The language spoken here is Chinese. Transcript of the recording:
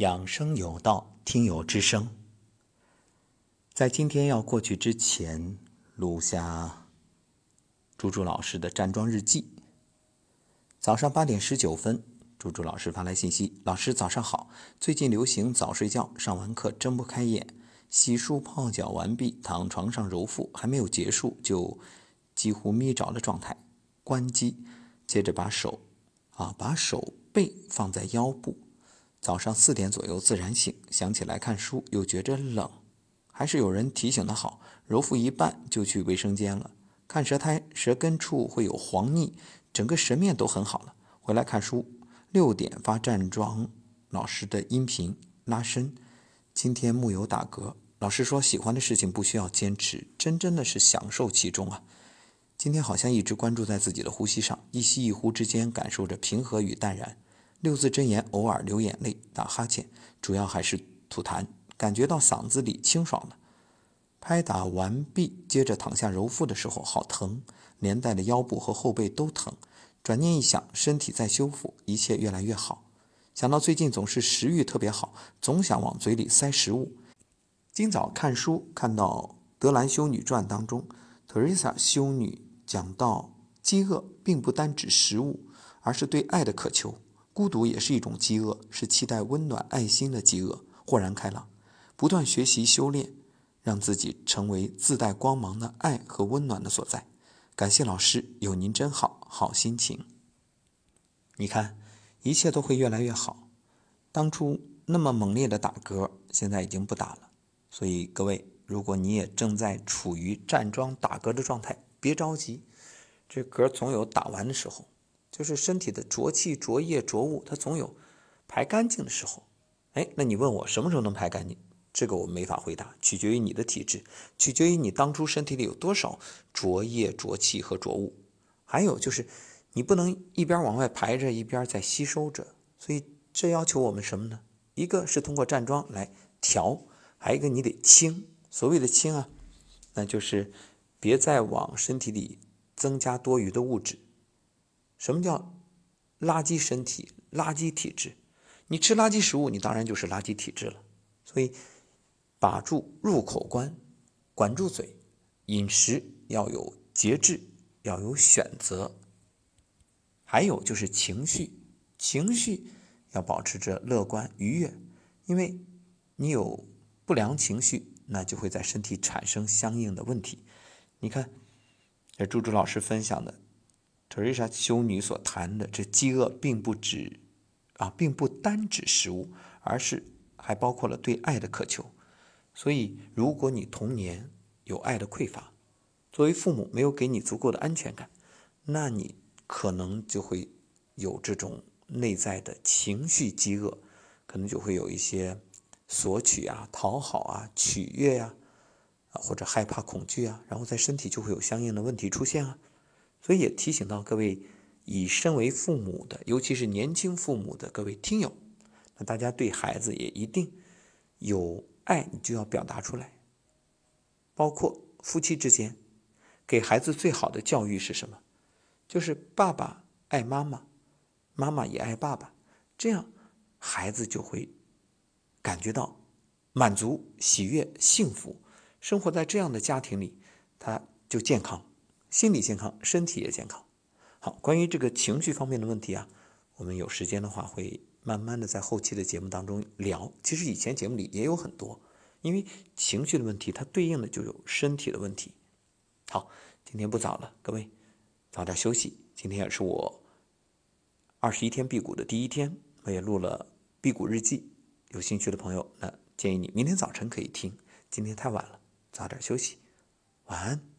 养生有道，听友之声。在今天要过去之前，录下朱朱老师的站桩日记。早上八点十九分，猪猪老师发来信息：“老师早上好，最近流行早睡觉，上完课睁不开眼，洗漱泡脚完毕，躺床上揉腹，还没有结束就几乎眯着的状态，关机，接着把手啊把手背放在腰部。”早上四点左右自然醒，想起来看书，又觉着冷，还是有人提醒的好。揉腹一半就去卫生间了，看舌苔，舌根处会有黄腻，整个舌面都很好了。回来看书，六点发站桩老师的音频拉伸。今天木有打嗝，老师说喜欢的事情不需要坚持，真真的是享受其中啊。今天好像一直关注在自己的呼吸上，一吸一呼之间，感受着平和与淡然。六字真言，偶尔流眼泪、打哈欠，主要还是吐痰，感觉到嗓子里清爽了。拍打完毕，接着躺下揉腹的时候，好疼，连带的腰部和后背都疼。转念一想，身体在修复，一切越来越好。想到最近总是食欲特别好，总想往嘴里塞食物。今早看书看到《德兰修女传》当中，特瑞莎修女讲到，饥饿并不单指食物，而是对爱的渴求。孤独也是一种饥饿，是期待温暖爱心的饥饿。豁然开朗，不断学习修炼，让自己成为自带光芒的爱和温暖的所在。感谢老师，有您真好，好心情。你看，一切都会越来越好。当初那么猛烈的打嗝，现在已经不打了。所以各位，如果你也正在处于站桩打嗝的状态，别着急，这嗝总有打完的时候。就是身体的浊气、浊液、浊物，它总有排干净的时候。哎，那你问我什么时候能排干净？这个我没法回答，取决于你的体质，取决于你当初身体里有多少浊液、浊气和浊物。还有就是，你不能一边往外排着，一边在吸收着。所以这要求我们什么呢？一个是通过站桩来调，还有一个你得清。所谓的清啊，那就是别再往身体里增加多余的物质。什么叫垃圾身体、垃圾体质？你吃垃圾食物，你当然就是垃圾体质了。所以，把住入口关，管住嘴，饮食要有节制，要有选择。还有就是情绪，情绪要保持着乐观愉悦，因为你有不良情绪，那就会在身体产生相应的问题。你看，这朱朱老师分享的。特瑞莎修女所谈的这饥饿，并不指啊，并不单指食物，而是还包括了对爱的渴求。所以，如果你童年有爱的匮乏，作为父母没有给你足够的安全感，那你可能就会有这种内在的情绪饥饿，可能就会有一些索取啊、讨好啊、取悦呀，啊或者害怕、恐惧啊，然后在身体就会有相应的问题出现啊。所以也提醒到各位，以身为父母的，尤其是年轻父母的各位听友，那大家对孩子也一定有爱，你就要表达出来。包括夫妻之间，给孩子最好的教育是什么？就是爸爸爱妈妈，妈妈也爱爸爸，这样孩子就会感觉到满足、喜悦、幸福。生活在这样的家庭里，他就健康。心理健康，身体也健康。好，关于这个情绪方面的问题啊，我们有时间的话会慢慢的在后期的节目当中聊。其实以前节目里也有很多，因为情绪的问题，它对应的就有身体的问题。好，今天不早了，各位早点休息。今天也是我二十一天辟谷的第一天，我也录了辟谷日记。有兴趣的朋友，那建议你明天早晨可以听。今天太晚了，早点休息，晚安。